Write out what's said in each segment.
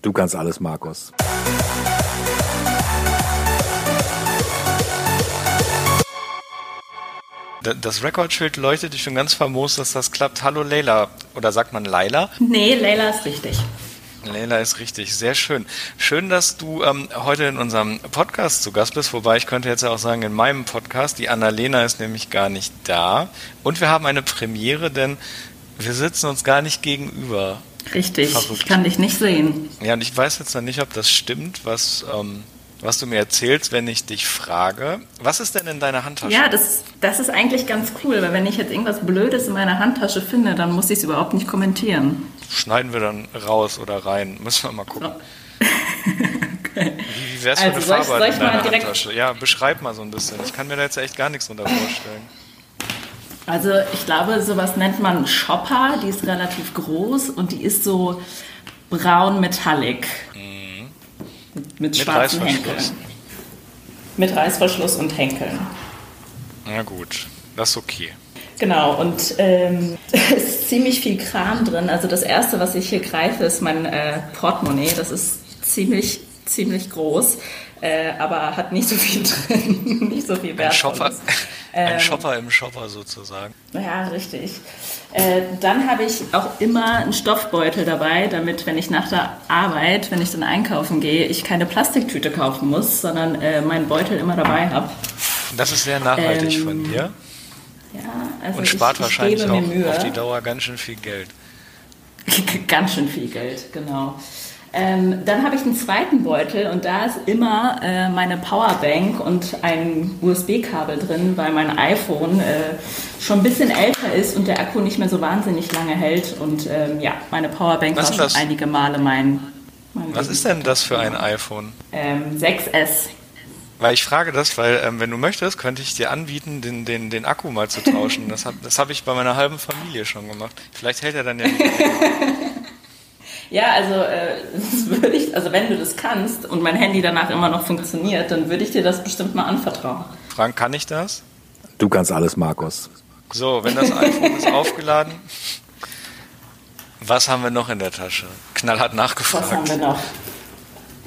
Du kannst alles, Markus. Das Rekordschild leuchtet dich schon ganz famos, dass das klappt. Hallo Leila. Oder sagt man Laila? Nee, Leila ist richtig. Leila ist richtig, sehr schön. Schön, dass du ähm, heute in unserem Podcast zu Gast bist, wobei ich könnte jetzt ja auch sagen, in meinem Podcast, die Annalena ist nämlich gar nicht da. Und wir haben eine Premiere, denn wir sitzen uns gar nicht gegenüber. Richtig, Verrückt. ich kann dich nicht sehen. Ja, und ich weiß jetzt noch nicht, ob das stimmt, was, ähm, was du mir erzählst, wenn ich dich frage. Was ist denn in deiner Handtasche? Ja, das, das ist eigentlich ganz cool, weil wenn ich jetzt irgendwas Blödes in meiner Handtasche finde, dann muss ich es überhaupt nicht kommentieren. Schneiden wir dann raus oder rein? Müssen wir mal gucken. So. okay. Wie, wie wär's also, eine Farbe in deiner Handtasche? Ja, beschreib mal so ein bisschen. Ich kann mir da jetzt echt gar nichts drunter vorstellen. Also ich glaube, sowas nennt man Shopper. Die ist relativ groß und die ist so braun metallic. Mhm. Mit, mit schwarzen Henkeln. Mit Reißverschluss und Henkeln. Na gut, das ist okay. Genau, und ähm, es ist ziemlich viel Kram drin. Also das Erste, was ich hier greife, ist mein äh, Portemonnaie. Das ist ziemlich, ziemlich groß, äh, aber hat nicht so viel drin, nicht so viel Wert. Ein Shopper, ein ähm, Shopper im Shopper sozusagen. Ja, richtig. Äh, dann habe ich auch immer einen Stoffbeutel dabei, damit, wenn ich nach der Arbeit, wenn ich dann einkaufen gehe, ich keine Plastiktüte kaufen muss, sondern äh, meinen Beutel immer dabei habe. Das ist sehr nachhaltig ähm, von dir. Ja, also Und spart ich, wahrscheinlich ich auch auf die Dauer ganz schön viel Geld. ganz schön viel Geld, genau. Ähm, dann habe ich einen zweiten Beutel und da ist immer äh, meine Powerbank und ein USB-Kabel drin, weil mein iPhone äh, schon ein bisschen älter ist und der Akku nicht mehr so wahnsinnig lange hält. Und ähm, ja, meine Powerbank Was war schon einige Male mein. mein Was ist denn das für ein iPhone? Ähm, 6S. Weil ich frage das, weil ähm, wenn du möchtest, könnte ich dir anbieten, den, den, den Akku mal zu tauschen. Das habe das hab ich bei meiner halben Familie schon gemacht. Vielleicht hält er dann ja nicht. Ja, also, äh, würde ich, also wenn du das kannst und mein Handy danach immer noch funktioniert, dann würde ich dir das bestimmt mal anvertrauen. Frank, kann ich das? Du kannst alles, Markus. So, wenn das iPhone ist aufgeladen, was haben wir noch in der Tasche? Knallhart nachgefragt. Was haben wir noch?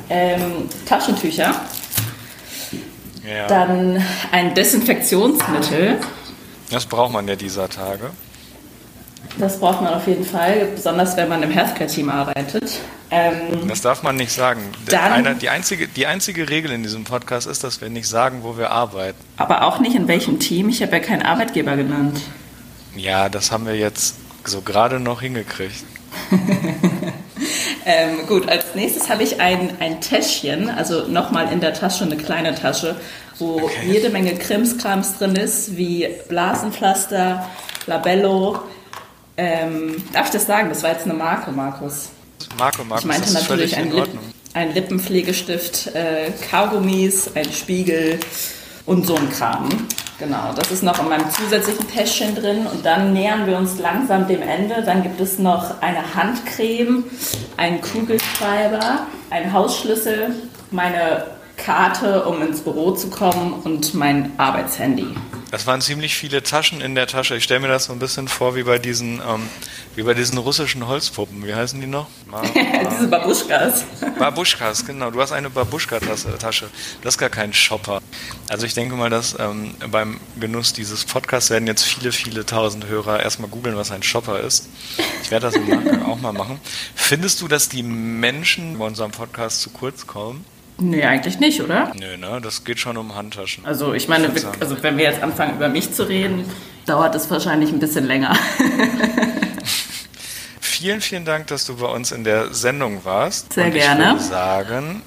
Ähm, Taschentücher. Ja. Dann ein Desinfektionsmittel. Das braucht man ja dieser Tage. Das braucht man auf jeden Fall, besonders wenn man im Healthcare-Team arbeitet. Ähm, das darf man nicht sagen. Dann, Einer, die, einzige, die einzige Regel in diesem Podcast ist, dass wir nicht sagen, wo wir arbeiten. Aber auch nicht in welchem Team. Ich habe ja keinen Arbeitgeber genannt. Ja, das haben wir jetzt so gerade noch hingekriegt. ähm, gut, als nächstes habe ich ein, ein Täschchen, also nochmal in der Tasche eine kleine Tasche, wo okay. jede Menge Krimskrams drin ist, wie Blasenpflaster, Labello, ähm, darf ich das sagen? Das war jetzt eine Marke, Markus. Marke, Markus. Ich meinte natürlich ein, Lip, ein Lippenpflegestift, äh, Kaugummis, ein Spiegel und so ein Kram. Genau, das ist noch in meinem zusätzlichen Täschchen drin und dann nähern wir uns langsam dem Ende. Dann gibt es noch eine Handcreme, einen Kugelschreiber, einen Hausschlüssel, meine Karte, um ins Büro zu kommen und mein Arbeitshandy. Das waren ziemlich viele Taschen in der Tasche. Ich stelle mir das so ein bisschen vor wie bei diesen, ähm, wie bei diesen russischen Holzpuppen. Wie heißen die noch? Diese Babuschkas. Babuschkas, genau. Du hast eine Babuschka-Tasche. Das ist gar kein Shopper. Also ich denke mal, dass ähm, beim Genuss dieses Podcasts werden jetzt viele, viele tausend Hörer erstmal googeln, was ein Shopper ist. Ich werde das im Nachgang auch mal machen. Findest du, dass die Menschen bei unserem Podcast zu kurz kommen? Nee, eigentlich nicht, oder? Nee, ne? Das geht schon um Handtaschen. Also ich meine, ich also wenn wir jetzt anfangen, über mich zu reden, dauert es wahrscheinlich ein bisschen länger. vielen, vielen Dank, dass du bei uns in der Sendung warst. Sehr Und ich gerne. Ich würde sagen,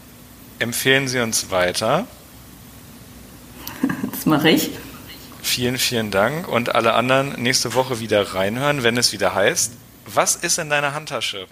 empfehlen Sie uns weiter. Das mache ich. Vielen, vielen Dank. Und alle anderen nächste Woche wieder reinhören, wenn es wieder heißt, was ist in deiner Handtasche?